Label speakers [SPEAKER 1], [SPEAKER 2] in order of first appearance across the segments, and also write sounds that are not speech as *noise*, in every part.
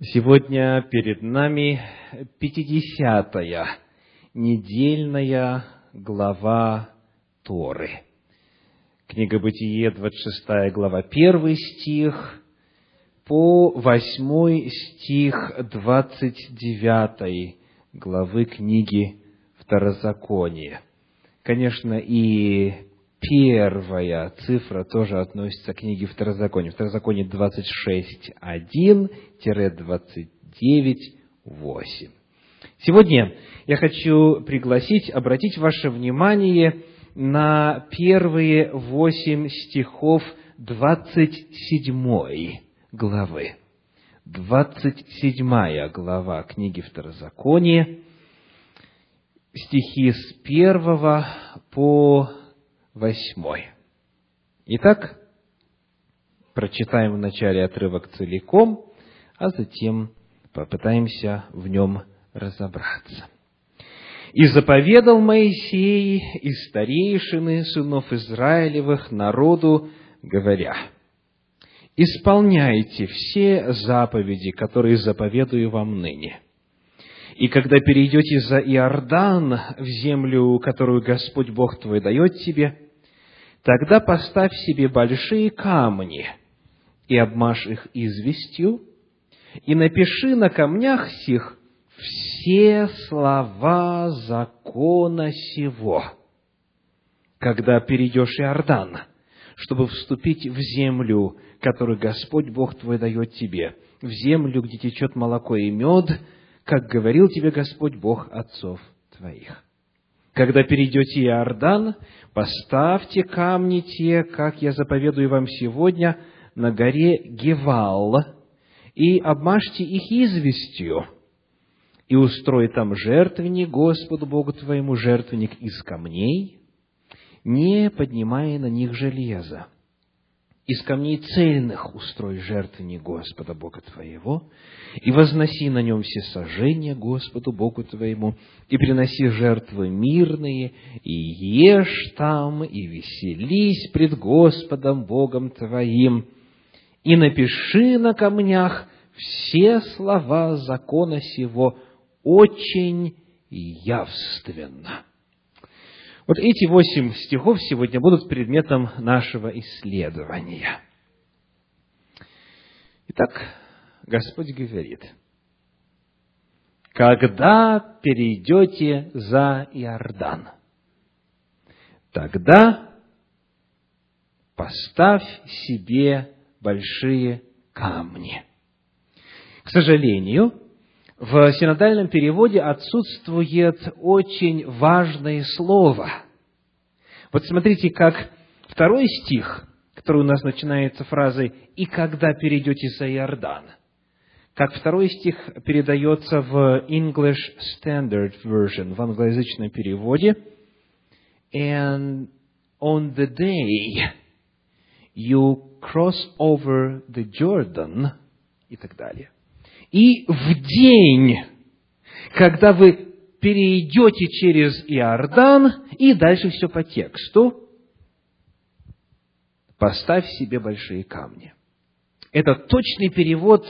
[SPEAKER 1] Сегодня перед нами пятидесятая недельная глава Торы. Книга Бытие, 26 глава, 1 стих, по 8 стих 29 главы книги Второзакония. Конечно, и первая цифра тоже относится к книге Второзакония. Второзаконие 26.1-29.8. Сегодня я хочу пригласить, обратить ваше внимание на первые восемь стихов 27 главы. 27 глава книги Второзакония, стихи с первого по восьмой. Итак, прочитаем вначале отрывок целиком, а затем попытаемся в нем разобраться. «И заповедал Моисей и старейшины сынов Израилевых народу, говоря, «Исполняйте все заповеди, которые заповедую вам ныне» И когда перейдете за Иордан в землю, которую Господь Бог твой дает тебе, Тогда поставь себе большие камни и обмажь их известью, и напиши на камнях сих все слова закона сего, когда перейдешь Иордан, чтобы вступить в землю, которую Господь Бог твой дает тебе, в землю, где течет молоко и мед, как говорил тебе Господь Бог отцов твоих. Когда перейдете Иордан, поставьте камни те, как я заповедую вам сегодня, на горе Гевал, и обмажьте их известью, и устрой там жертвенник Господу Богу твоему, жертвенник из камней, не поднимая на них железа из камней цельных устрой жертвенник Господа Бога твоего, и возноси на нем все сожжения Господу Богу твоему, и приноси жертвы мирные, и ешь там, и веселись пред Господом Богом твоим, и напиши на камнях все слова закона сего очень явственно. Вот эти восемь стихов сегодня будут предметом нашего исследования. Итак, Господь говорит, когда перейдете за Иордан, тогда поставь себе большие камни. К сожалению, в синодальном переводе отсутствует очень важное слово. Вот смотрите, как второй стих, который у нас начинается фразой «И когда перейдете за Иордан», как второй стих передается в English Standard Version, в англоязычном переводе, «And on the day you cross over the Jordan» и так далее. И в день, когда вы перейдете через Иордан, и дальше все по тексту, поставь себе большие камни. Это точный перевод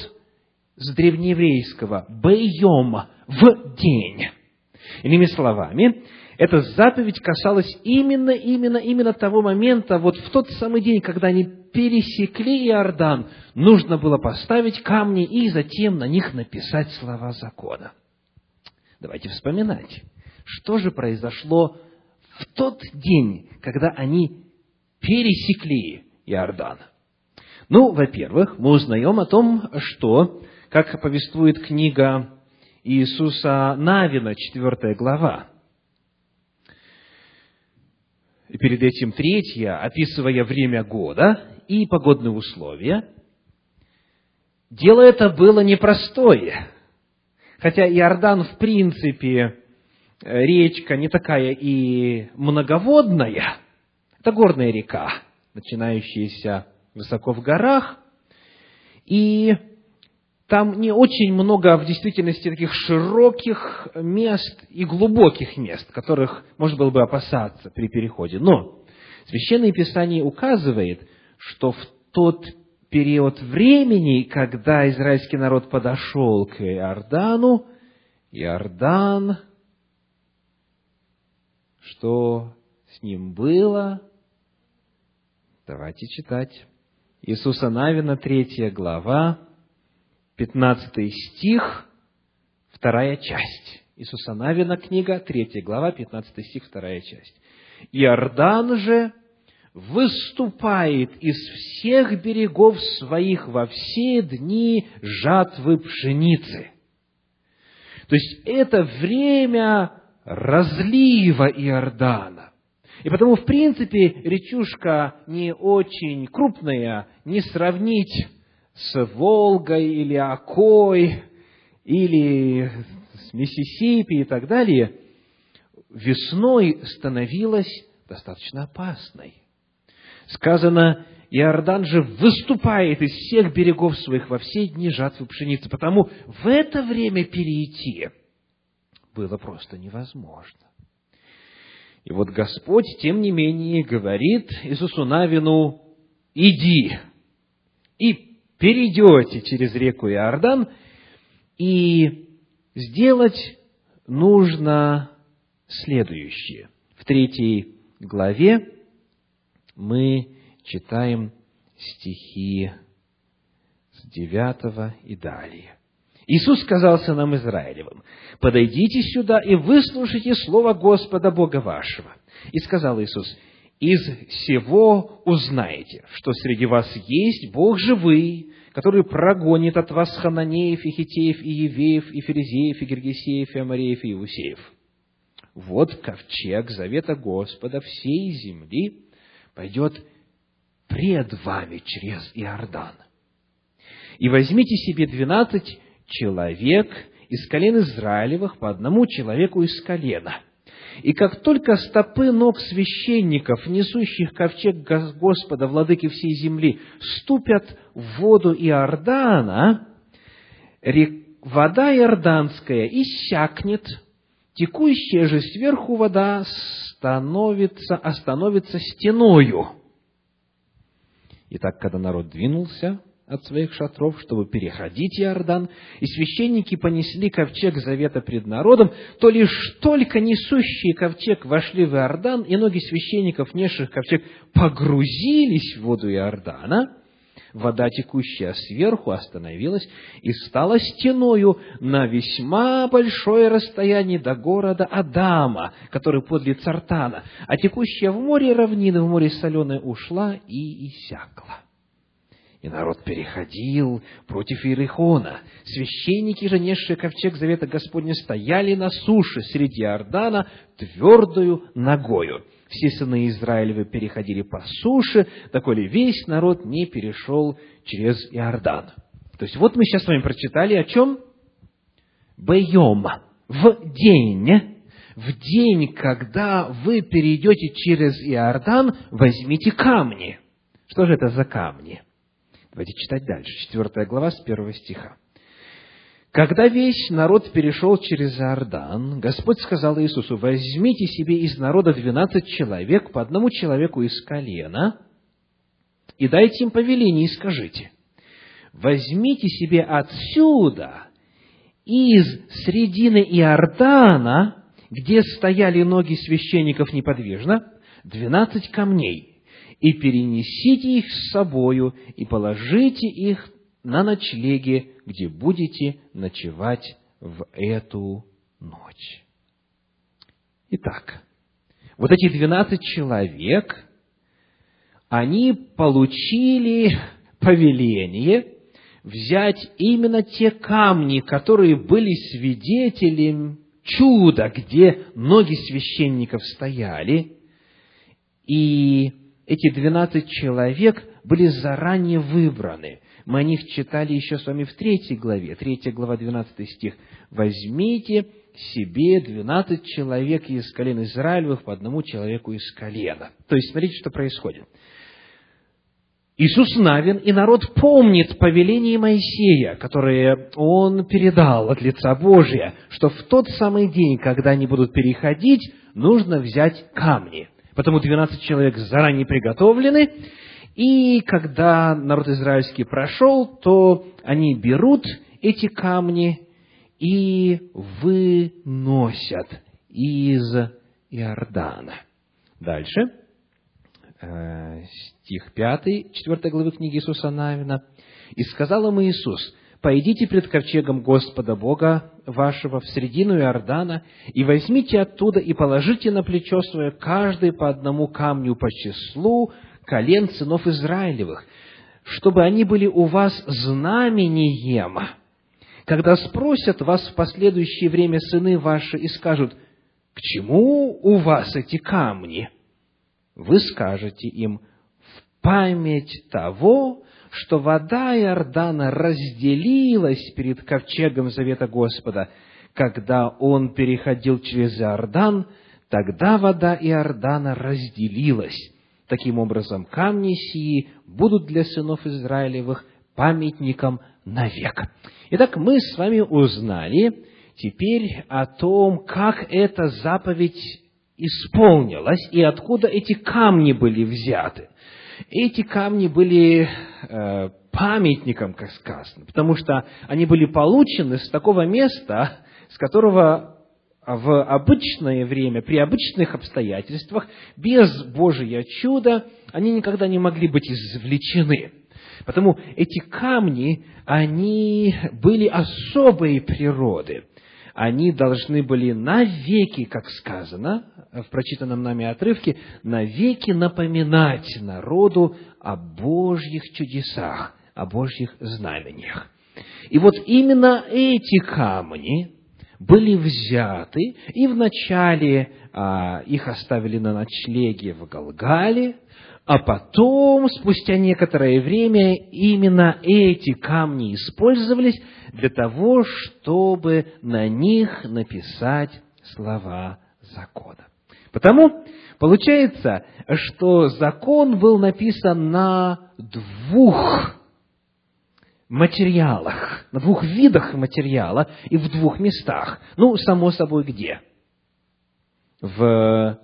[SPEAKER 1] с древнееврейского «бейом» – в день. Иными словами, эта заповедь касалась именно, именно, именно того момента, вот в тот самый день, когда они пересекли Иордан, нужно было поставить камни и затем на них написать слова закона. Давайте вспоминать, что же произошло в тот день, когда они пересекли Иордан. Ну, во-первых, мы узнаем о том, что, как повествует книга Иисуса Навина, 4 глава, и перед этим третья, описывая время года и погодные условия, дело это было непростое. Хотя Иордан, в принципе, речка не такая и многоводная, это горная река, начинающаяся высоко в горах, и там не очень много в действительности таких широких мест и глубоких мест, которых можно было бы опасаться при переходе. Но Священное Писание указывает, что в тот период времени, когда израильский народ подошел к Иордану, Иордан, что с ним было? Давайте читать. Иисуса Навина, третья глава, пятнадцатый стих, вторая часть. Иисуса Навина, книга, третья глава, пятнадцатый стих, вторая часть. Иордан же выступает из всех берегов своих во все дни жатвы пшеницы. То есть это время разлива Иордана. И потому, в принципе, речушка не очень крупная, не сравнить с Волгой или Окой, или с Миссисипи и так далее, весной становилась достаточно опасной. Сказано, Иордан же выступает из всех берегов своих во все дни жатвы пшеницы, потому в это время перейти было просто невозможно. И вот Господь, тем не менее, говорит Иисусу Навину, иди, и перейдете через реку Иордан, и сделать нужно следующее. В третьей главе мы читаем стихи с девятого и далее. Иисус сказал сынам Израилевым, «Подойдите сюда и выслушайте слово Господа Бога вашего». И сказал Иисус, «Из всего узнаете, что среди вас есть Бог живый, который прогонит от вас хананеев, и хитеев, и евеев, и ферезеев, и гергесеев, и амареев, и иусеев. Вот ковчег завета Господа всей земли пойдет пред вами через Иордан. И возьмите себе двенадцать человек из колен Израилевых по одному человеку из колена. И как только стопы ног священников, несущих ковчег Господа, владыки всей земли, ступят в воду Иордана, вода иорданская иссякнет, текущая же сверху вода становится, остановится стеною. Итак, когда народ двинулся от своих шатров, чтобы переходить Иордан, и священники понесли ковчег завета пред народом, то лишь только несущие ковчег вошли в Иордан, и ноги священников, несших ковчег, погрузились в воду Иордана, вода, текущая сверху, остановилась и стала стеною на весьма большое расстояние до города Адама, который подле Цартана, а текущая в море равнина, в море соленое ушла и иссякла. И народ переходил против Иерихона. Священники же, несшие ковчег Завета Господня, стояли на суше среди Иордана твердую ногою. Все сыны Израилевы переходили по суше, доколе весь народ не перешел через Иордан. То есть, вот мы сейчас с вами прочитали о чем? Бейом. В день, в день, когда вы перейдете через Иордан, возьмите камни. Что же это за камни? Давайте читать дальше. Четвертая глава с первого стиха. Когда весь народ перешел через Иордан, Господь сказал Иисусу, возьмите себе из народа двенадцать человек, по одному человеку из колена, и дайте им повеление, и скажите, возьмите себе отсюда, из середины Иордана, где стояли ноги священников неподвижно, двенадцать камней, и перенесите их с собою, и положите их на ночлеге, где будете ночевать в эту ночь. Итак, вот эти двенадцать человек, они получили повеление взять именно те камни, которые были свидетелем чуда, где ноги священников стояли, и эти двенадцать человек были заранее выбраны. Мы о них читали еще с вами в третьей главе, третья глава, двенадцатый стих. «Возьмите себе двенадцать человек из колен Израилевых по одному человеку из колена». То есть, смотрите, что происходит. Иисус Навин и народ помнит повеление Моисея, которое он передал от лица Божия, что в тот самый день, когда они будут переходить, нужно взять камни – Потому 12 человек заранее приготовлены, И когда народ израильский прошел, то они берут эти камни и выносят из Иордана. Дальше, э, стих 5, 4 главы книги Иисуса Навина. «И сказал им Иисус, «Пойдите пред ковчегом Господа Бога вашего в середину Иордана, и возьмите оттуда и положите на плечо свое каждый по одному камню по числу колен сынов Израилевых, чтобы они были у вас знамением, когда спросят вас в последующее время сыны ваши и скажут, «К чему у вас эти камни?» Вы скажете им, «В память того, что вода Иордана разделилась перед ковчегом завета Господа, когда он переходил через Иордан, тогда вода Иордана разделилась. Таким образом, камни сии будут для сынов Израилевых памятником навек. Итак, мы с вами узнали теперь о том, как эта заповедь исполнилась и откуда эти камни были взяты. Эти камни были э, памятником, как сказано, потому что они были получены с такого места, с которого в обычное время, при обычных обстоятельствах, без Божия чуда, они никогда не могли быть извлечены. Потому эти камни, они были особой природы. Они должны были навеки, как сказано в прочитанном нами отрывке, навеки напоминать народу о Божьих чудесах, о Божьих знамениях. И вот именно эти камни были взяты, и вначале а, их оставили на ночлеге в Галгале, а потом, спустя некоторое время, именно эти камни использовались для того, чтобы на них написать слова закона. Потому получается, что закон был написан на двух материалах, на двух видах материала и в двух местах. Ну, само собой, где? В,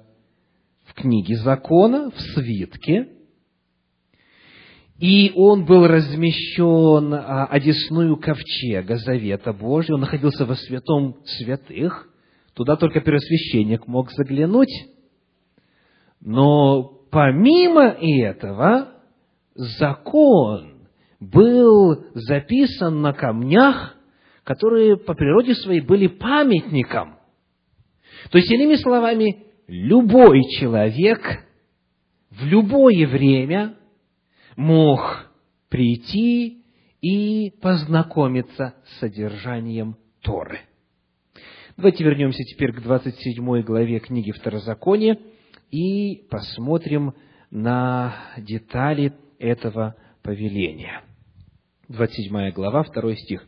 [SPEAKER 1] в книге закона, в свитке, и он был размещен а, одесную ковчега Завета Божьего, он находился во святом святых, туда только первосвященник мог заглянуть, но помимо этого закон был записан на камнях, которые по природе своей были памятником. То есть, иными словами, любой человек в любое время мог прийти и познакомиться с содержанием Торы. Давайте вернемся теперь к 27 главе книги Второзакония и посмотрим на детали этого повеления. 27 глава, 2 стих.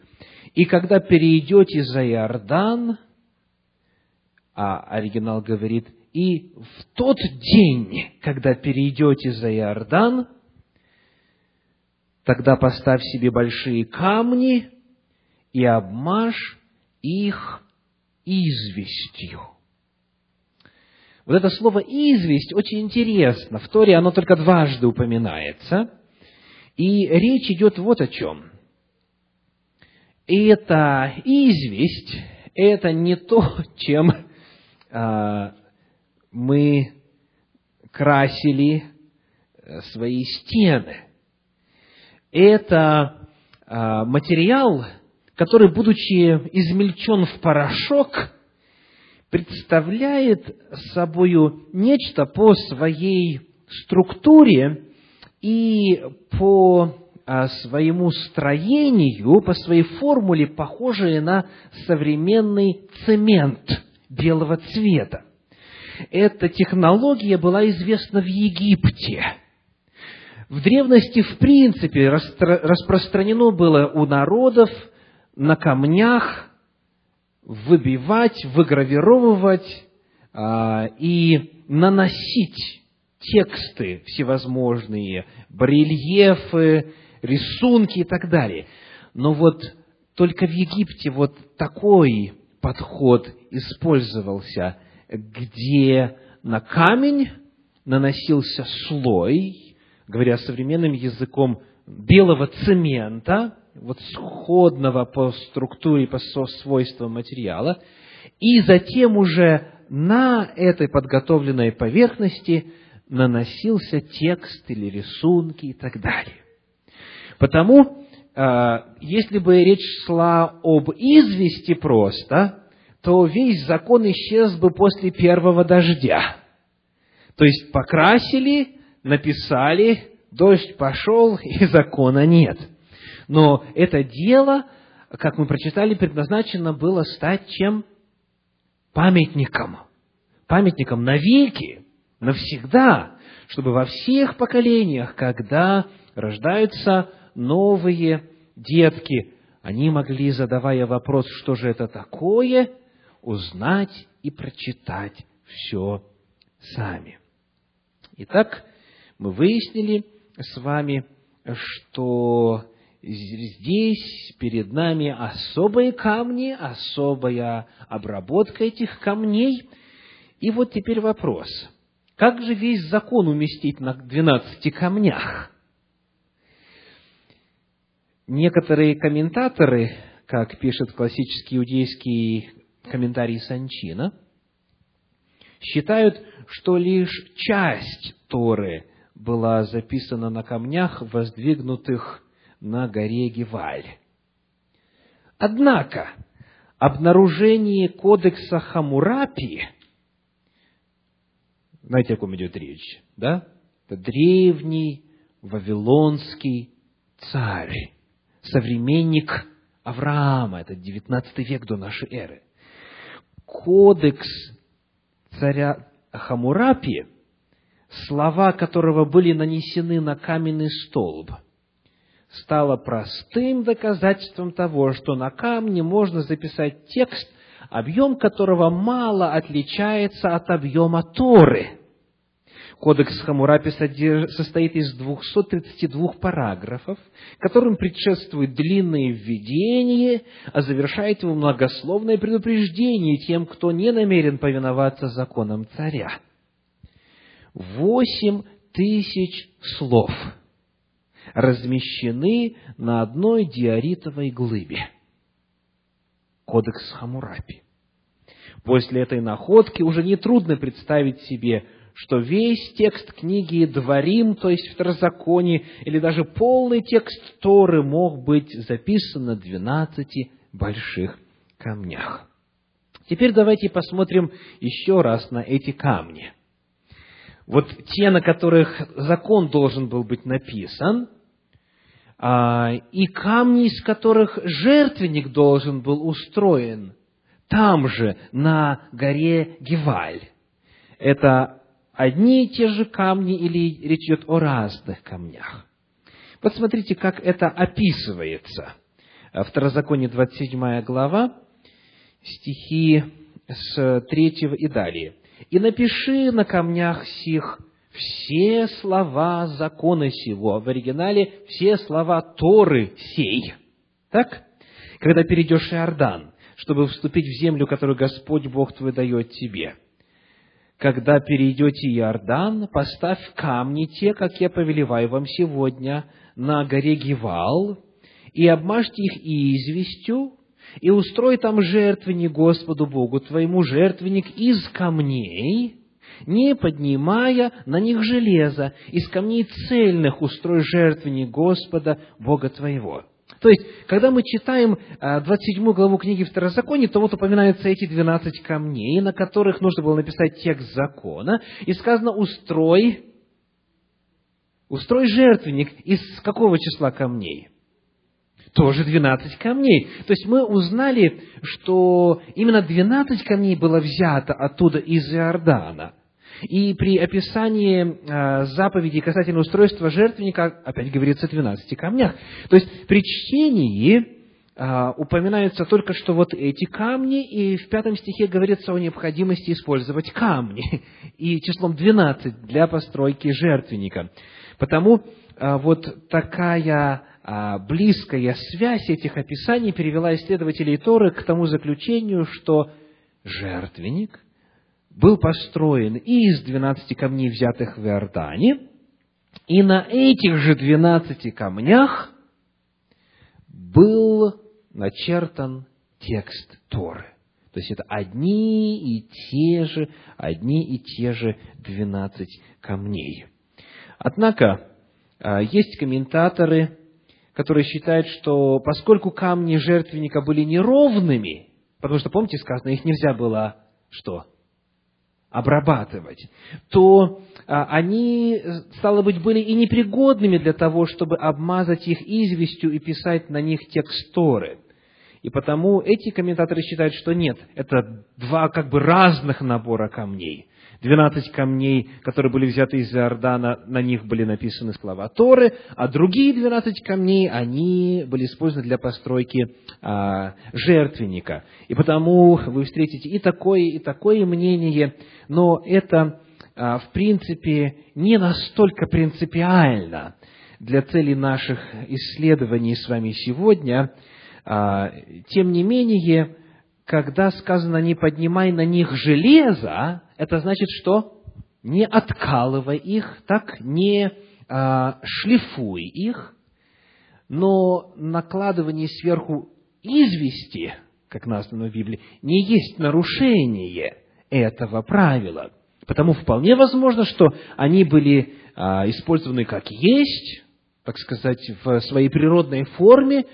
[SPEAKER 1] «И когда перейдете за Иордан, а оригинал говорит, и в тот день, когда перейдете за Иордан, тогда поставь себе большие камни и обмажь их известью. Вот это слово «известь» очень интересно. В Торе оно только дважды упоминается. И речь идет вот о чем. Это известь, это не то, чем а, мы красили э, свои стены. Это а, материал, который, будучи измельчен в порошок, представляет собою нечто по своей структуре и по а, своему строению, по своей формуле, похожее на современный цемент белого цвета. Эта технология была известна в Египте. В древности, в принципе, распространено было у народов на камнях выбивать, выгравировывать а, и наносить тексты всевозможные, барельефы, рисунки и так далее. Но вот только в Египте вот такой подход использовался, где на камень наносился слой, говоря современным языком, белого цемента, вот сходного по структуре, по свойствам материала, и затем уже на этой подготовленной поверхности наносился текст или рисунки и так далее. Потому, э, если бы речь шла об извести просто, то весь закон исчез бы после первого дождя. То есть покрасили, написали, дождь пошел, *laughs* и закона нет. Но это дело, как мы прочитали, предназначено было стать чем? Памятником. Памятником навеки, навсегда, чтобы во всех поколениях, когда рождаются новые детки, они могли, задавая вопрос, что же это такое, узнать и прочитать все сами. Итак, мы выяснили с вами, что здесь перед нами особые камни, особая обработка этих камней. И вот теперь вопрос. Как же весь закон уместить на двенадцати камнях? Некоторые комментаторы, как пишет классический иудейский комментарий Санчина, считают, что лишь часть Торы была записана на камнях, воздвигнутых на горе Геваль. Однако, обнаружение кодекса Хамурапи, знаете, о ком идет речь, да? Это древний вавилонский царь, современник Авраама, это 19 век до нашей эры. Кодекс царя Хамурапи, слова которого были нанесены на каменный столб, стало простым доказательством того, что на камне можно записать текст, объем которого мало отличается от объема Торы. Кодекс Хамурапи состоит из 232 параграфов, которым предшествует длинное введение, а завершает его многословное предупреждение тем, кто не намерен повиноваться законам царя. Восемь тысяч слов размещены на одной диоритовой глыбе. Кодекс Хамурапи. После этой находки уже нетрудно представить себе, что весь текст книги Дворим, то есть Второзаконие, или даже полный текст Торы мог быть записан на двенадцати больших камнях. Теперь давайте посмотрим еще раз на эти камни. Вот те, на которых закон должен был быть написан, а, и камни, из которых жертвенник должен был устроен, там же, на горе Геваль. Это одни и те же камни или речь идет о разных камнях? Посмотрите, как это описывается. Второзаконие 27 глава, стихи с 3 и далее. «И напиши на камнях сих все слова закона сего». В оригинале все слова Торы сей. Так? Когда перейдешь Иордан, чтобы вступить в землю, которую Господь Бог твой дает тебе – когда перейдете Иордан, поставь камни те, как я повелеваю вам сегодня, на горе Гивал, и обмажьте их известью, и устрой там жертвенник Господу Богу твоему, жертвенник из камней, не поднимая на них железа, из камней цельных устрой жертвенник Господа Бога твоего. То есть, когда мы читаем 27 а, главу книги Второзакония, то вот упоминаются эти 12 камней, на которых нужно было написать текст закона, и сказано «устрой», «устрой жертвенник» из какого числа камней? Тоже 12 камней. То есть мы узнали, что именно 12 камней было взято оттуда из Иордана – и при описании э, заповедей касательно устройства жертвенника опять говорится о 12 камнях. То есть при чтении э, упоминаются только что вот эти камни, и в пятом стихе говорится о необходимости использовать камни, *laughs* и числом 12 для постройки жертвенника. Потому э, вот такая близкая связь этих описаний привела исследователей Торы к тому заключению, что жертвенник был построен и из двенадцати камней, взятых в Иордане, И на этих же двенадцати камнях был начертан текст Торы. То есть это одни и те же, одни и те же двенадцать камней. Однако, а, есть комментаторы, которые считают, что поскольку камни жертвенника были неровными, потому что, помните, сказано, их нельзя было что? Обрабатывать, то а, они, стало быть, были и непригодными для того, чтобы обмазать их известью и писать на них текстуры. И потому эти комментаторы считают, что нет, это два как бы разных набора камней. Двенадцать камней, которые были взяты из Иордана, на них были написаны слова Торы, а другие двенадцать камней, они были использованы для постройки а, жертвенника. И потому вы встретите и такое, и такое мнение, но это, а, в принципе, не настолько принципиально для целей наших исследований с вами сегодня. А, тем не менее, когда сказано «не поднимай на них железо», это значит что? Не откалывай их, так, не а, шлифуй их, но накладывание сверху извести, как названо в Библии, не есть нарушение этого правила. Потому вполне возможно, что они были а, использованы как есть, так сказать, в своей природной форме,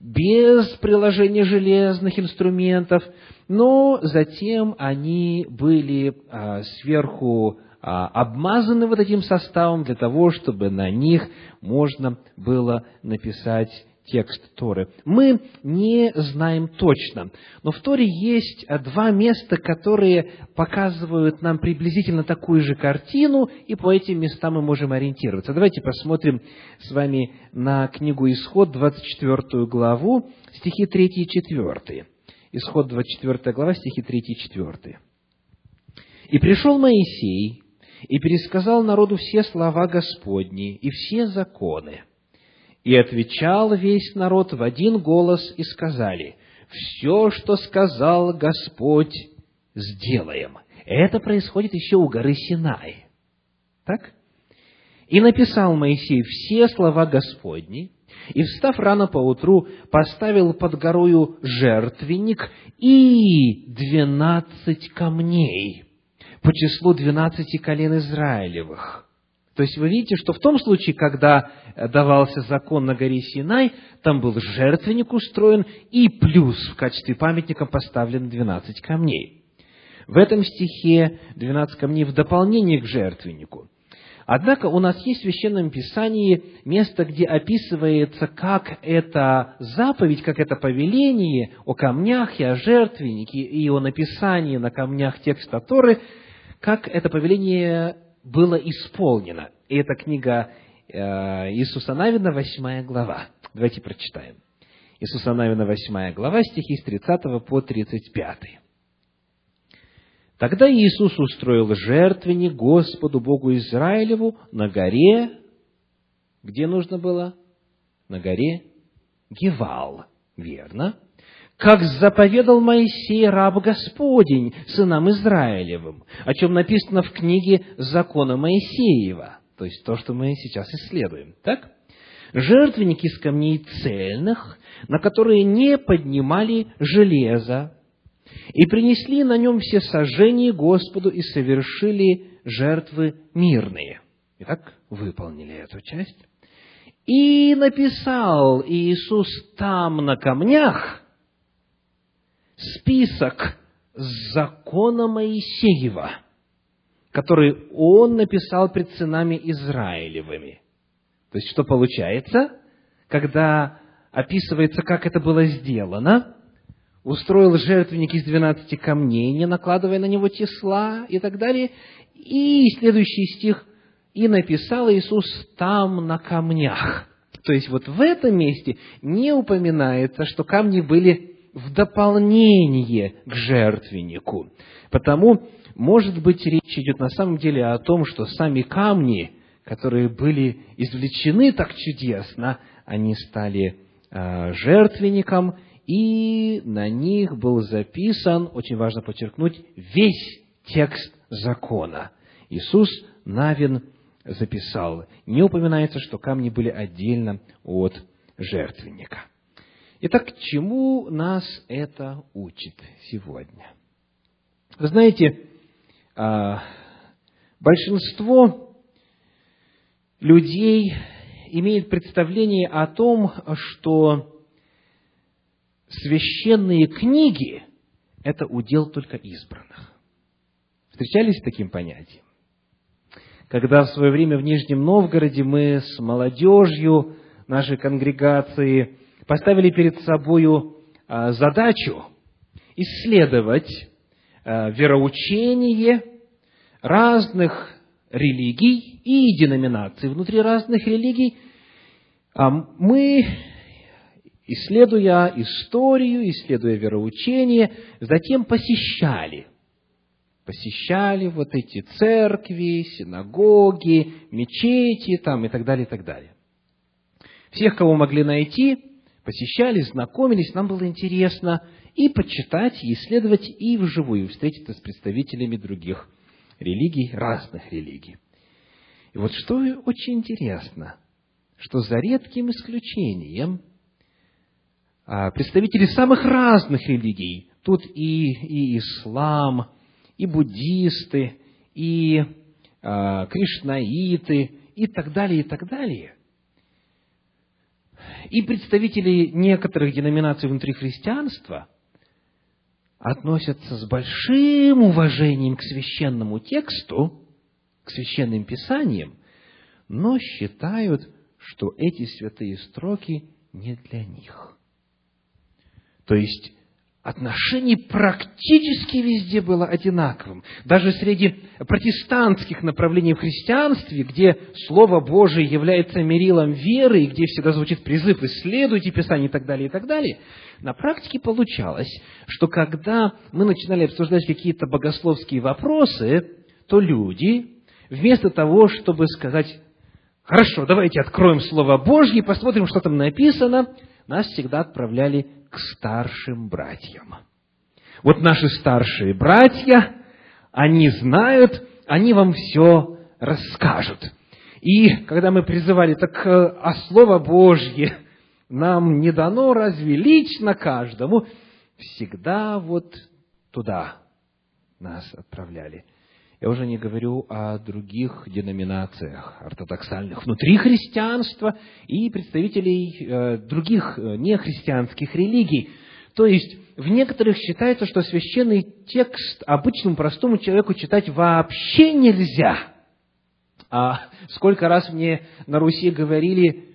[SPEAKER 1] без приложения железных инструментов, но затем они были а, сверху а, обмазаны вот этим составом для того, чтобы на них можно было написать текст Торы. Мы не знаем точно, но в Торе есть два места, которые показывают нам приблизительно такую же картину, и по этим местам мы можем ориентироваться. Давайте посмотрим с вами на книгу Исход, 24 главу, стихи 3 и 4. Исход 24 глава, стихи 3 и 4. «И пришел Моисей, и пересказал народу все слова Господни и все законы. И отвечал весь народ в один голос, и сказали, «Все, что сказал Господь, сделаем». Это происходит еще у горы Синай. Так? И написал Моисей все слова Господни, и, встав рано поутру, поставил под горою жертвенник и двенадцать камней по числу двенадцати колен Израилевых. То есть вы видите, что в том случае, когда давался закон на горе Синай, там был жертвенник устроен, и плюс в качестве памятника поставлен двенадцать камней. В этом стихе двенадцать камней в дополнение к жертвеннику – Однако у нас есть в Священном Писании место, где описывается, как эта заповедь, как это повеление о камнях и о жертвеннике, и о написании на камнях текста Торы, как это повеление было исполнено. И это книга э, Иисуса Навина, 8 глава. Давайте прочитаем. Иисуса Навина, 8 глава, стихи с 30 по 35. Тогда Иисус устроил жертвенник Господу Богу Израилеву на горе, где нужно было? На горе Гевал, верно? Как заповедал Моисей, раб Господень, сынам Израилевым, о чем написано в книге Закона Моисеева, то есть то, что мы сейчас исследуем, так? Жертвенник из камней цельных, на которые не поднимали железо, и принесли на нем все сожжения Господу и совершили жертвы мирные. Итак, выполнили эту часть. И написал Иисус там на камнях список закона Моисеева, который он написал пред сынами Израилевыми. То есть, что получается, когда описывается, как это было сделано, устроил жертвенник из двенадцати камней, не накладывая на него тесла и так далее. И следующий стих, и написал Иисус там на камнях. То есть вот в этом месте не упоминается, что камни были в дополнение к жертвеннику. Потому, может быть, речь идет на самом деле о том, что сами камни, которые были извлечены так чудесно, они стали э, жертвенником, и на них был записан, очень важно подчеркнуть, весь текст закона. Иисус Навин записал. Не упоминается, что камни были отдельно от жертвенника. Итак, к чему нас это учит сегодня? Вы знаете, а, большинство людей имеет представление о том, что священные книги – это удел только избранных. Встречались с таким понятием? Когда в свое время в Нижнем Новгороде мы с молодежью нашей конгрегации поставили перед собою а, задачу исследовать а, вероучение разных религий и деноминаций внутри разных религий, а, мы, исследуя историю, исследуя вероучение, затем посещали посещали вот эти церкви, синагоги, мечети там и так далее, и так далее. Всех, кого могли найти, посещали, знакомились, нам было интересно и почитать, и исследовать, и вживую встретиться с представителями других религий, разных религий. И вот что очень интересно, что за редким исключением а, представители самых разных религий, тут и, и ислам, и буддисты, и а, кришнаиты, и так далее, и так далее, и представители некоторых деноминаций внутри христианства относятся с большим уважением к священному тексту, к священным писаниям, но считают, что эти святые строки не для них. То есть, отношение практически везде было одинаковым. Даже среди протестантских направлений в христианстве, где Слово Божие является мерилом веры, и где всегда звучит призыв «исследуйте Писание» и так далее, и так далее, на практике получалось, что когда мы начинали обсуждать какие-то богословские вопросы, то люди, вместо того, чтобы сказать «хорошо, давайте откроем Слово Божье и посмотрим, что там написано», нас всегда отправляли к старшим братьям. Вот наши старшие братья, они знают, они вам все расскажут. И когда мы призывали, так э, а Слово Божье нам не дано разве лично каждому, всегда вот туда нас отправляли. Я уже не говорю о других деноминациях ортодоксальных внутри христианства и представителей э, других э, нехристианских религий. То есть, в некоторых считается, что священный текст обычному простому человеку читать вообще нельзя. А сколько раз мне на Руси говорили,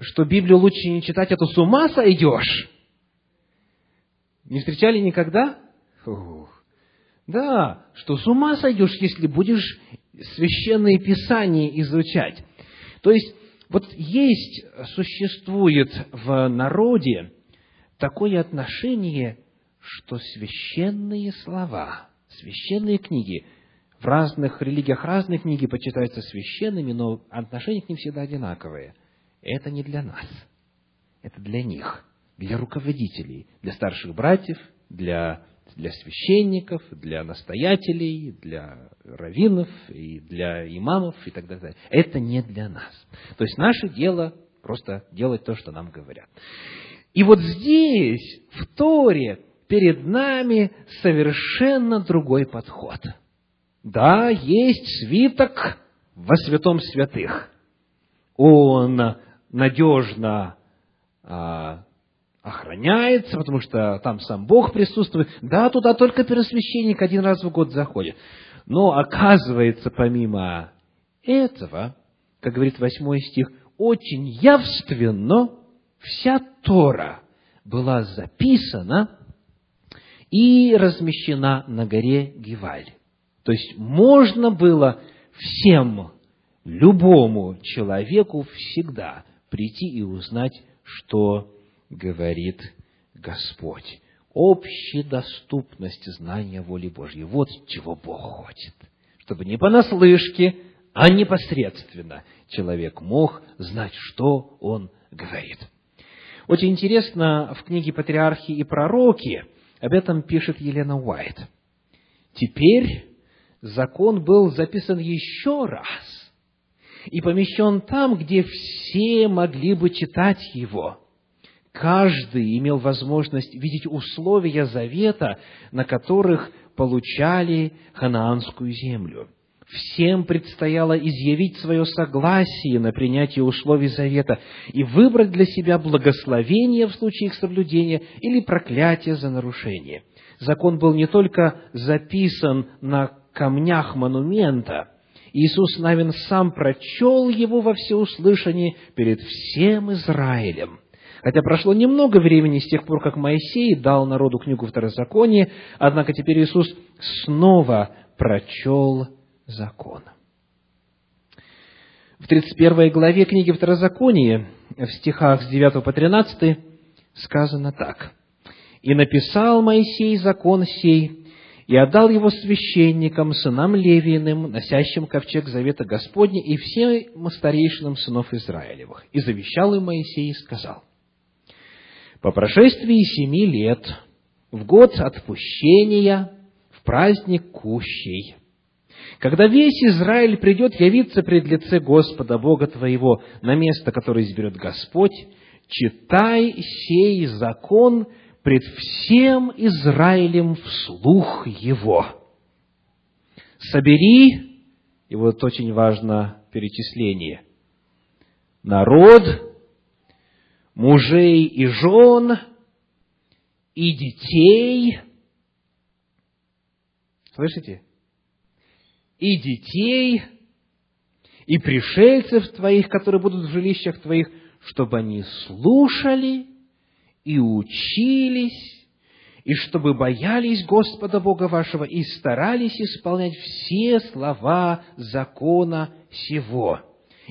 [SPEAKER 1] что Библию лучше не читать, а то с ума сойдешь. Не встречали никогда? Фух. Да, что с ума сойдешь, если будешь священные писания изучать. То есть, вот есть, существует в народе такое отношение, что священные слова, священные книги, в разных религиях разные книги почитаются священными, но отношение к ним всегда одинаковое. Это не для нас, это для них, для руководителей, для старших братьев, для для священников, для настоятелей, для раввинов и для имамов и так далее. Это не для нас. То есть наше дело просто делать то, что нам говорят. И вот здесь, в Торе, перед нами совершенно другой подход. Да, есть свиток во святом святых. Он надежно а, охраняется, потому что там сам Бог присутствует. Да, туда только первосвященник один раз в год заходит. Но оказывается, помимо этого, как говорит восьмой стих, очень явственно вся Тора была записана и размещена на горе Гиваль. То есть можно было всем, любому человеку всегда прийти и узнать, что говорит Господь. Общедоступность знания воли Божьей. Вот чего Бог хочет. Чтобы не понаслышке, а непосредственно человек мог знать, что он говорит. Очень интересно, в книге «Патриархи и пророки» об этом пишет Елена Уайт. Теперь закон был записан еще раз и помещен там, где все могли бы читать его. Каждый имел возможность видеть условия завета, на которых получали ханаанскую землю. Всем предстояло изъявить свое согласие на принятие условий завета и выбрать для себя благословение в случае их соблюдения или проклятие за нарушение. Закон был не только записан на камнях монумента, Иисус Навин сам прочел его во всеуслышание перед всем Израилем. Хотя прошло немного времени с тех пор, как Моисей дал народу книгу Второзакония, однако теперь Иисус снова прочел закон. В 31 главе книги Второзакония, в стихах с 9 по 13, сказано так. «И написал Моисей закон сей, и отдал его священникам, сынам Левииным, носящим ковчег завета Господня, и всем старейшинам сынов Израилевых. И завещал им Моисей и сказал, «По прошествии семи лет, в год отпущения, в праздник кущей, когда весь Израиль придет явиться пред лице Господа Бога твоего на место, которое изберет Господь, читай сей закон пред всем Израилем вслух его. Собери, и вот очень важно перечисление, народ, мужей и жен, и детей. Слышите? и детей, и пришельцев твоих, которые будут в жилищах твоих, чтобы они слушали и учились, и чтобы боялись Господа Бога вашего и старались исполнять все слова закона сего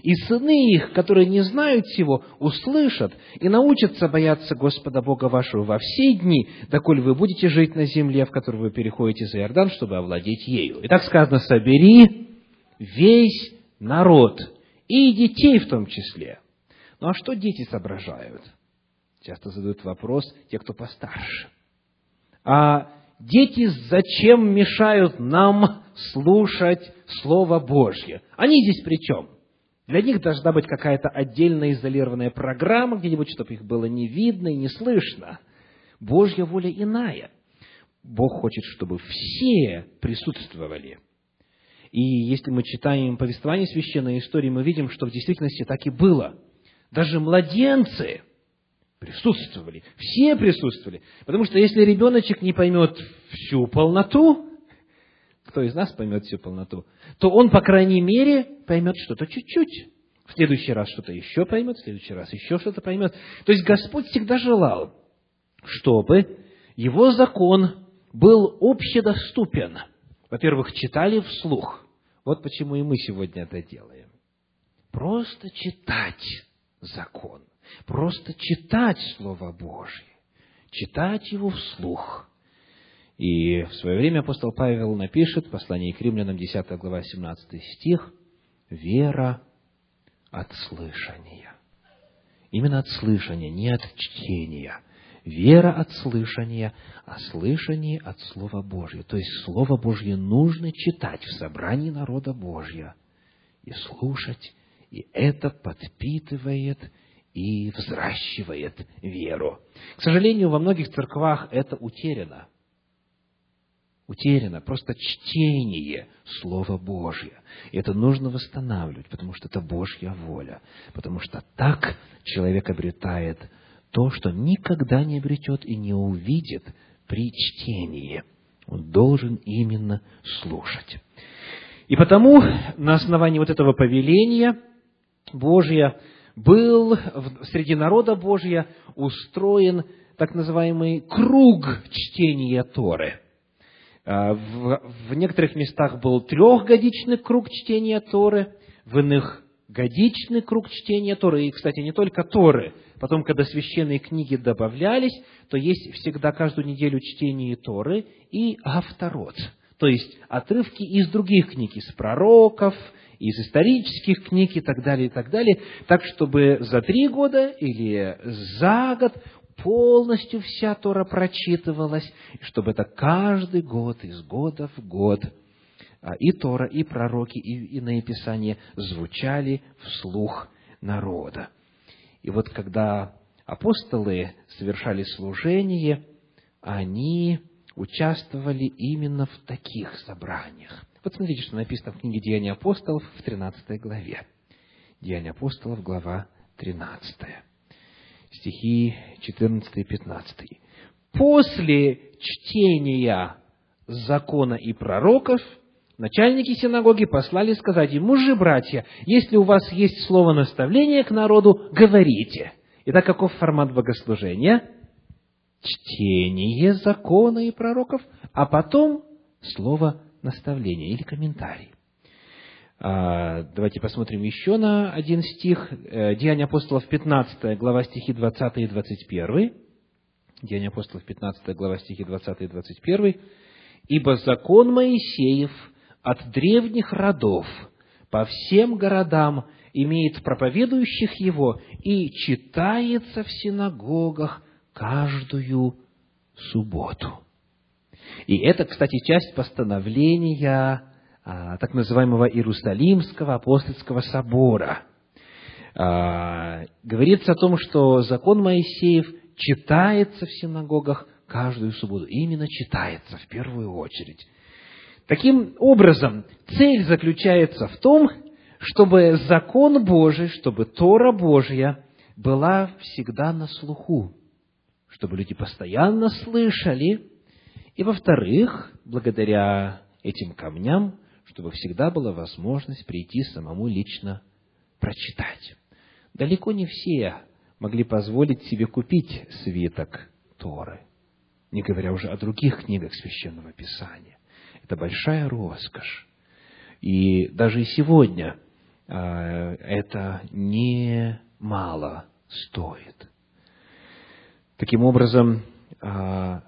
[SPEAKER 1] и сыны их, которые не знают всего, услышат и научатся бояться Господа Бога вашего во все дни, доколе вы будете жить на земле, в которую вы переходите за Иордан, чтобы овладеть ею. И так сказано, собери весь народ, и детей в том числе. Ну а что дети соображают? Часто задают вопрос те, кто постарше. А дети зачем мешают нам слушать Слово Божье? Они здесь при чем? Для них должна быть какая-то отдельная изолированная программа где-нибудь, чтобы их было не видно и не слышно. Божья воля иная. Бог хочет, чтобы все присутствовали. И если мы читаем повествование священной истории, мы видим, что в действительности так и было. Даже младенцы присутствовали, все присутствовали. Потому что если ребеночек не поймет всю полноту, кто из нас поймет всю полноту, то он, по крайней мере, поймет что-то чуть-чуть. В следующий раз что-то еще поймет, в следующий раз еще что-то поймет. То есть Господь всегда желал, чтобы Его закон был общедоступен. Во-первых, читали вслух. Вот почему и мы сегодня это делаем. Просто читать закон. Просто читать Слово Божье. Читать его вслух – и в свое время апостол Павел напишет, в послании к римлянам, 10 глава, 17 стих, «Вера от слышания». Именно от слышания, не от чтения. Вера от слышания, а слышание от Слова Божьего. То есть Слово Божье нужно читать в собрании народа Божьего и слушать, и это подпитывает и взращивает веру. К сожалению, во многих церквах это утеряно утеряно, просто чтение Слова Божьего. И это нужно восстанавливать, потому что это Божья воля. Потому что так человек обретает то, что никогда не обретет и не увидит при чтении. Он должен именно слушать. И потому на основании вот этого повеления Божья был среди народа Божья устроен так называемый круг чтения Торы – в, в некоторых местах был трехгодичный круг чтения Торы, в иных годичный круг чтения Торы. И, кстати, не только Торы. Потом, когда священные книги добавлялись, то есть всегда каждую неделю чтение Торы и авторот. То есть отрывки из других книг, из пророков, из исторических книг и так далее, и так далее, так, чтобы за три года или за год полностью вся Тора прочитывалась, чтобы это каждый год, из года в год а, и Тора, и пророки, и иные писания звучали вслух народа. И вот когда апостолы совершали служение, они участвовали именно в таких собраниях. Вот смотрите, что написано в книге «Деяния апостолов» в 13 главе. «Деяния апостолов», глава 13. Стихи 14 и 15. «После чтения закона и пророков начальники синагоги послали сказать им, мужи, братья, если у вас есть слово наставления к народу, говорите». Итак, каков формат богослужения? Чтение закона и пророков, а потом слово наставления или комментарий. А, давайте посмотрим еще на один стих. Э, Деяния апостолов, 15 глава, стихи 20 и 21. Деяния апостолов, 15 глава, стихи 20 и 21. «Ибо закон Моисеев от древних родов по всем городам имеет проповедующих его и читается в синагогах каждую субботу. И это, кстати, часть постановления так называемого Иерусалимского апостольского собора. А, говорится о том, что закон Моисеев читается в синагогах каждую субботу. Именно читается в первую очередь. Таким образом, цель заключается в том, чтобы закон Божий, чтобы Тора Божья была всегда на слуху, чтобы люди постоянно слышали, и, во-вторых, благодаря этим камням, чтобы всегда была возможность прийти самому лично прочитать. Далеко не все могли позволить себе купить свиток Торы, не говоря уже о других книгах Священного Писания. Это большая роскошь. И даже и сегодня а, это не мало стоит. Таким образом, а,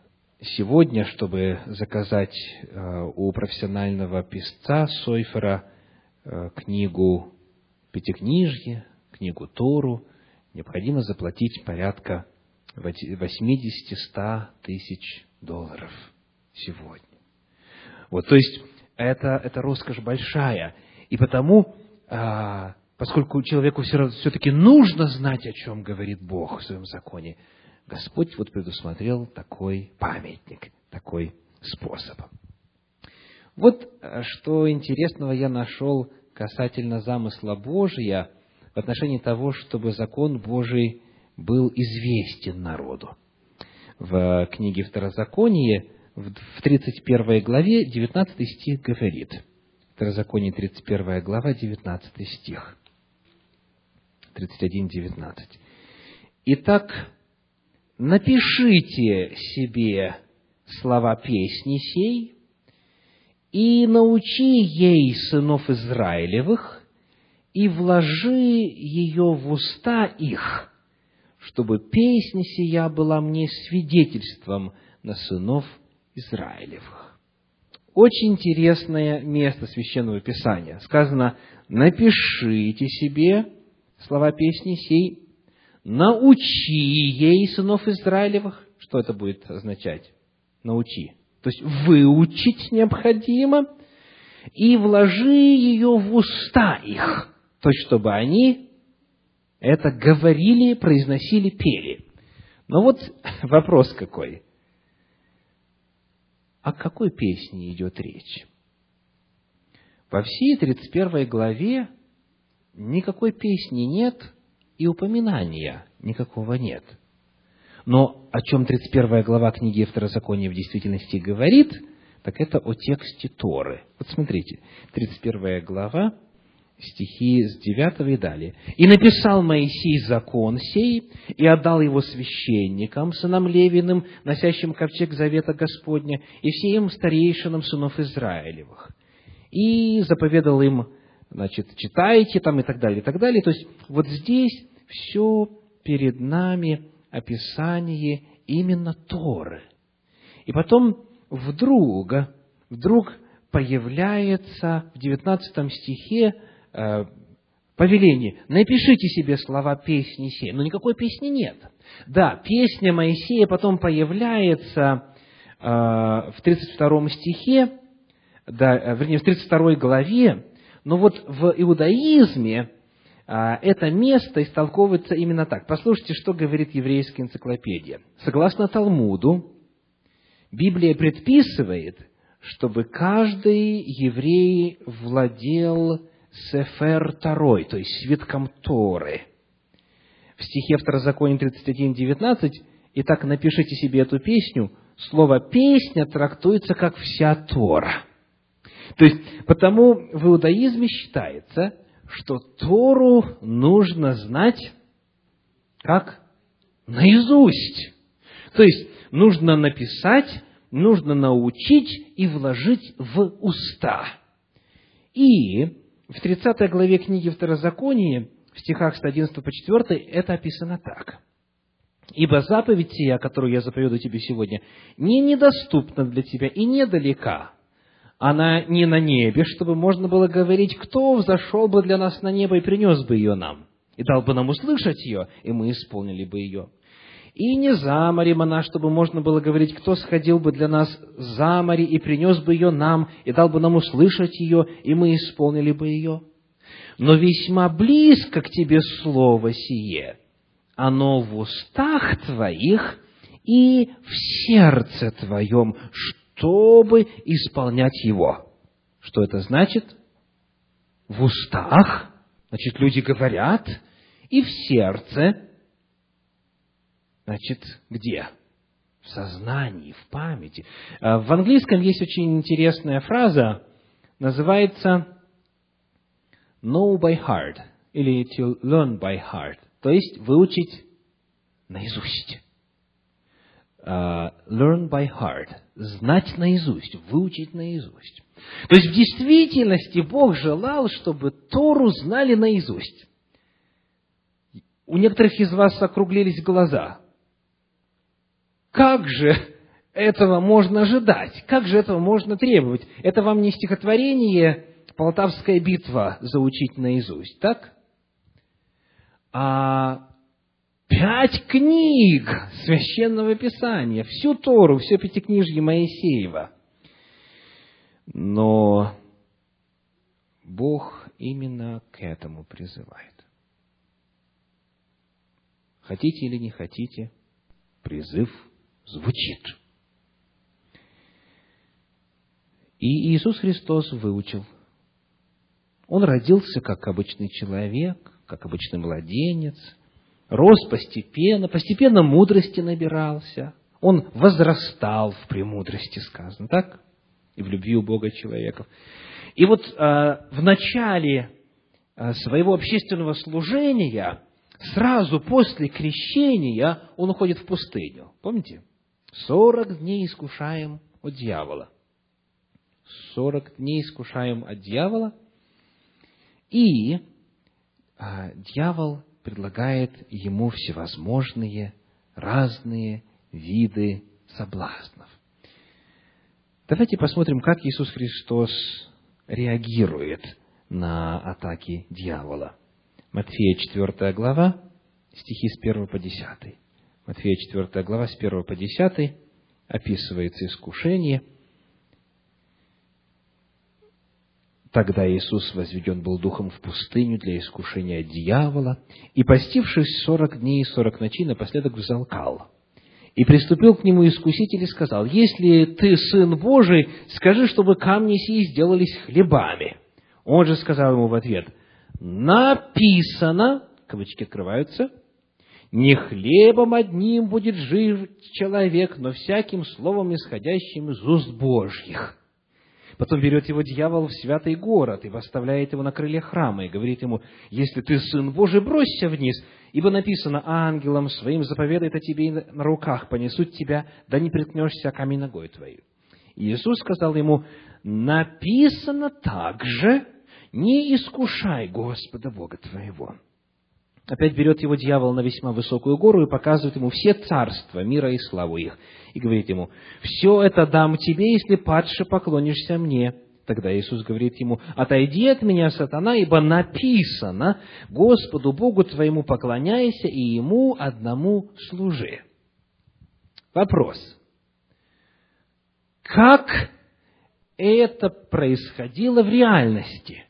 [SPEAKER 1] сегодня, чтобы заказать а, у профессионального писца Сойфера книгу Пятикнижье, книгу Тору, необходимо заплатить порядка 80-100 тысяч долларов сегодня. Вот, то есть, это, это роскошь большая. И потому а, поскольку человеку все все-таки нужно знать, о чем говорит Бог в своем законе, Господь вот предусмотрел такой памятник, такой способ. Вот а, что интересного я нашел касательно замысла Божия в отношении того, чтобы закон Божий был известен народу. В книге Второзаконие, в 31 главе, 19 стих говорит – Второзаконие, 31 глава, 19 стих. 31-19. Итак, напишите себе слова песни сей и научи ей сынов Израилевых и вложи ее в уста их, чтобы песня сия была мне свидетельством на сынов Израилевых очень интересное место Священного Писания. Сказано, напишите себе слова песни сей, научи ей сынов Израилевых. Что это будет означать? Научи. То есть выучить необходимо и вложи ее в уста их, то есть чтобы они это говорили, произносили, пели. Но вот *laughs* вопрос какой о какой песне идет речь? Во всей 31 главе никакой песни нет и упоминания никакого нет. Но о чем 31 глава книги Второзакония в действительности говорит, так это о тексте Торы. Вот смотрите, 31 глава, стихи с 9 и далее. «И написал Моисей закон сей, и отдал его священникам, сынам Левиным, носящим ковчег завета Господня, и всем старейшинам сынов Израилевых. И заповедал им, значит, читайте там и так далее, и так далее. То есть, вот здесь все перед нами описание именно Торы. И потом вдруг, вдруг появляется в 19 стихе Э, повеление, напишите себе слова песни сей. Но никакой песни нет. Да, песня Моисея потом появляется э, в 32 стихе, да, э, вернее, в 32 главе, но вот в иудаизме а, это место истолковывается именно так. Послушайте, что говорит еврейская энциклопедия. Согласно Талмуду, Библия предписывает, чтобы каждый еврей владел Сефер Тарой, то есть свитком Торы. В стихе Второзакония 31.19 «Итак, напишите себе эту песню», слово «песня» трактуется как «вся Тора». То есть, потому в иудаизме считается, что Тору нужно знать как наизусть. То есть, нужно написать, нужно научить и вложить в уста. И в 30 главе книги Второзакония, в стихах с 11 по 4, это описано так. «Ибо заповедь сия, которую я заповедую тебе сегодня, не недоступна для тебя и недалека, она не на небе, чтобы можно было говорить, кто взошел бы для нас на небо и принес бы ее нам, и дал бы нам услышать ее, и мы исполнили бы ее. И не за морем она, чтобы можно было говорить, кто сходил бы для нас за море и принес бы ее нам, и дал бы нам услышать ее, и мы исполнили бы ее. Но весьма близко к тебе слово сие, оно в устах твоих и в сердце твоем, чтобы исполнять его. Что это значит? В устах, значит, люди говорят, и в сердце, значит, где? В сознании, в памяти. А, в английском есть очень интересная фраза, называется know by heart, или to learn by heart, то есть выучить наизусть. Uh, learn by heart, знать наизусть, выучить наизусть. То есть в действительности Бог желал, чтобы Тору знали наизусть. У некоторых из вас округлились глаза. Как же этого можно ожидать? Как же этого можно требовать? Это вам не стихотворение «Полтавская битва» заучить наизусть, так? А пять книг Священного Писания, всю Тору, все пятикнижье Моисеева. Но Бог именно к этому призывает. Хотите или не хотите, призыв звучит. И Иисус Христос выучил. Он родился как обычный человек, как обычный младенец – рос постепенно, постепенно мудрости набирался. Он возрастал в премудрости, сказано, так? И в любви у Бога человеков. И вот э, в начале э, своего общественного служения, сразу после крещения, он уходит в пустыню. Помните? Сорок дней искушаем от дьявола. Сорок дней искушаем от дьявола. И а, дьявол предлагает ему всевозможные разные виды соблазнов. Давайте посмотрим, как Иисус Христос реагирует на атаки дьявола. Матфея 4 глава, стихи с 1 по 10. Матфея 4 глава, с 1 по 10 описывается искушение – Тогда Иисус возведен был духом в пустыню для искушения дьявола, и, постившись сорок дней и сорок ночей, напоследок взалкал. И приступил к нему искуситель и сказал, «Если ты Сын Божий, скажи, чтобы камни сии сделались хлебами». Он же сказал ему в ответ, «Написано», кавычки открываются, «Не хлебом одним будет жив человек, но всяким словом, исходящим из уст Божьих». Потом берет его дьявол в святый город и восставляет его на крыле храма и говорит ему, если ты сын Божий, бросься вниз, ибо написано, ангелам своим заповедает о тебе и на руках понесут тебя, да не приткнешься камень ногой твою. Иисус сказал ему, написано также, не искушай Господа Бога твоего. Опять берет его дьявол на весьма высокую гору и показывает ему все царства мира и славу их. И говорит ему, все это дам тебе, если падше поклонишься мне. Тогда Иисус говорит ему, отойди от меня, сатана, ибо написано, Господу Богу твоему поклоняйся и Ему одному служи. Вопрос. Как это происходило в реальности.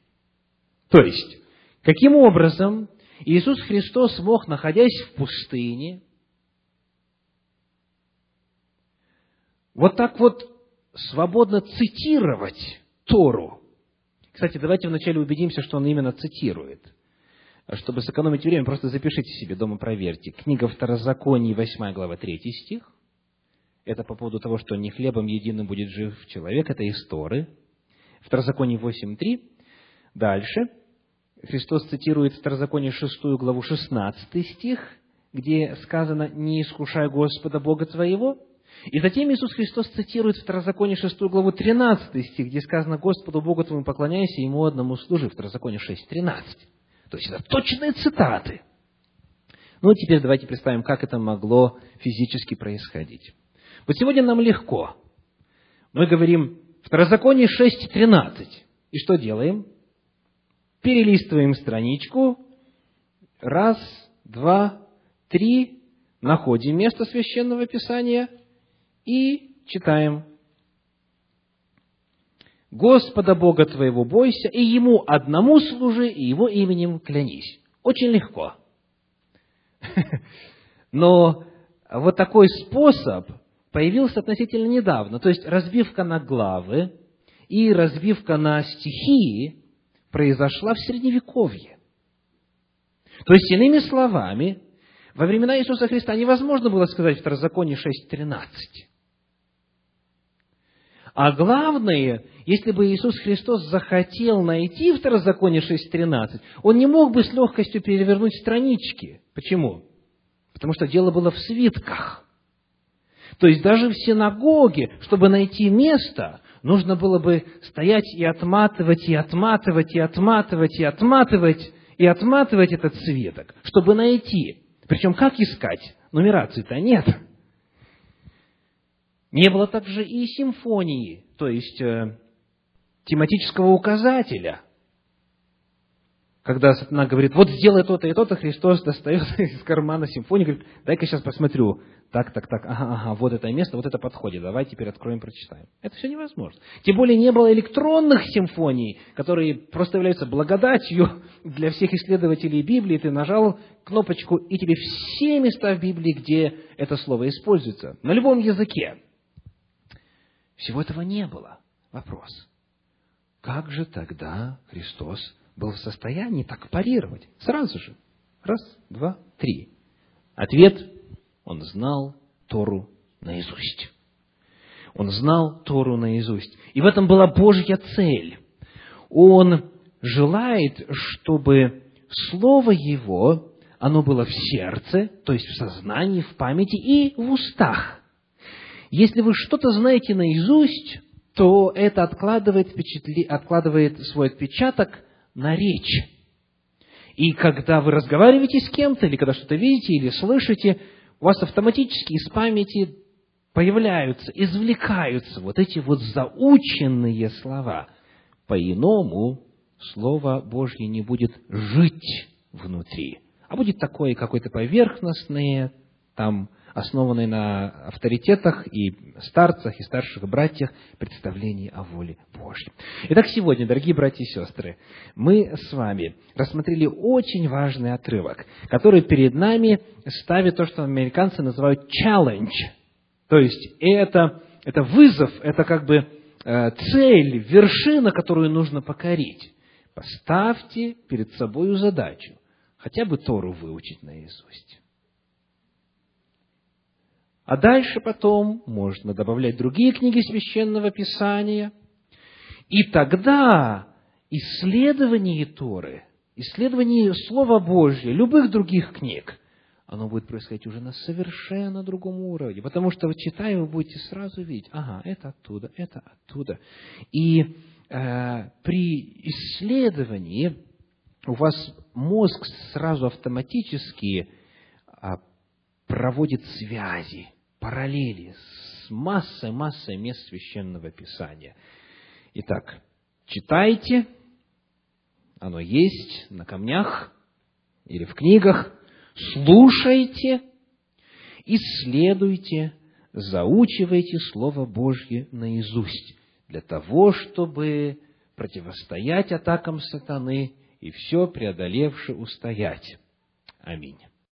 [SPEAKER 1] То есть, каким образом Иисус Христос мог, находясь в пустыне, вот так вот свободно цитировать Тору. Кстати, давайте вначале убедимся, что он именно цитирует. Чтобы сэкономить время, просто запишите себе дома, проверьте. Книга Второзаконий, 8 глава, 3 стих. Это по поводу того, что не хлебом единым будет жив человек, это из Торы. Второзаконие 8.3. Дальше. Христос цитирует Второзаконие 6 главу 16 стих, где сказано «Не искушай Господа Бога твоего». И затем Иисус Христос цитирует Второзаконие 6 главу 13 стих, где сказано «Господу Богу твоему поклоняйся, Ему одному служи». Второзаконие 6.13. То есть это точные цитаты. Ну, теперь давайте представим, как это могло физически происходить. Вот сегодня нам легко. Мы говорим Второзаконие 6.13. И что делаем? Перелистываем страничку. Раз, два, три. Находим место священного писания и читаем. Господа Бога твоего бойся, и Ему одному служи, и Его именем клянись. Очень легко. *laughs* Но вот такой способ появился относительно недавно. То есть разбивка на главы и разбивка на стихии произошла в Средневековье. То есть, иными словами, во времена Иисуса Христа невозможно было сказать Второзаконие 6.13. А главное, если бы Иисус Христос захотел найти Второзаконие 6.13, Он не мог бы с легкостью перевернуть странички. Почему? Потому что дело было в свитках. То есть даже в синагоге, чтобы найти место, нужно было бы стоять и отматывать, и отматывать, и отматывать, и отматывать, и отматывать этот свиток, чтобы найти. Причем как искать? Нумерации-то нет. Не было также и симфонии, то есть э, тематического указателя когда сатана говорит, вот сделай то-то и то-то, Христос достает *laughs* из кармана симфонию, говорит, дай-ка сейчас посмотрю. Так, так, так, ага, ага, вот это место, вот это подходит, давай теперь откроем, прочитаем. Это все невозможно. Тем более не было электронных симфоний, которые просто являются благодатью *laughs* для всех исследователей Библии. Ты нажал кнопочку, и тебе все места в Библии, где это слово используется, на любом языке. Всего этого не было. Вопрос. Как же тогда Христос был в состоянии так парировать. Сразу же. Раз, два, три. Ответ – он знал Тору наизусть. Он знал Тору наизусть. И в этом была Божья цель. Он желает, чтобы Слово Его, оно было в сердце, то есть в сознании, в памяти и в устах. Если вы что-то знаете наизусть, то это откладывает, впечатли... откладывает свой отпечаток на речь. И когда вы разговариваете с кем-то, или когда что-то видите, или слышите, у вас автоматически из памяти появляются, извлекаются вот эти вот заученные слова. По-иному Слово Божье не будет жить внутри, а будет такое какое-то поверхностное, там основанной на авторитетах и старцах, и старших братьях представлений о воле Божьей. Итак, сегодня, дорогие братья и сестры, мы с вами рассмотрели очень важный отрывок, который перед нами ставит то, что американцы называют challenge. То есть это, это вызов, это как бы э, цель, вершина, которую нужно покорить. Поставьте перед собой задачу хотя бы Тору выучить наизусть. А дальше потом можно добавлять другие книги священного писания. И тогда исследование Торы, исследование Слова Божьего, любых других книг, оно будет происходить уже на совершенно другом уровне. Потому что, вы читая, вы будете сразу видеть, ага, это оттуда, это оттуда. И э, при исследовании у вас мозг сразу автоматически э, проводит связи параллели с массой-массой мест Священного Писания. Итак, читайте, оно есть на камнях или в книгах, слушайте, исследуйте, заучивайте Слово Божье наизусть. для того, чтобы противостоять атакам сатаны и все преодолевши устоять. Аминь.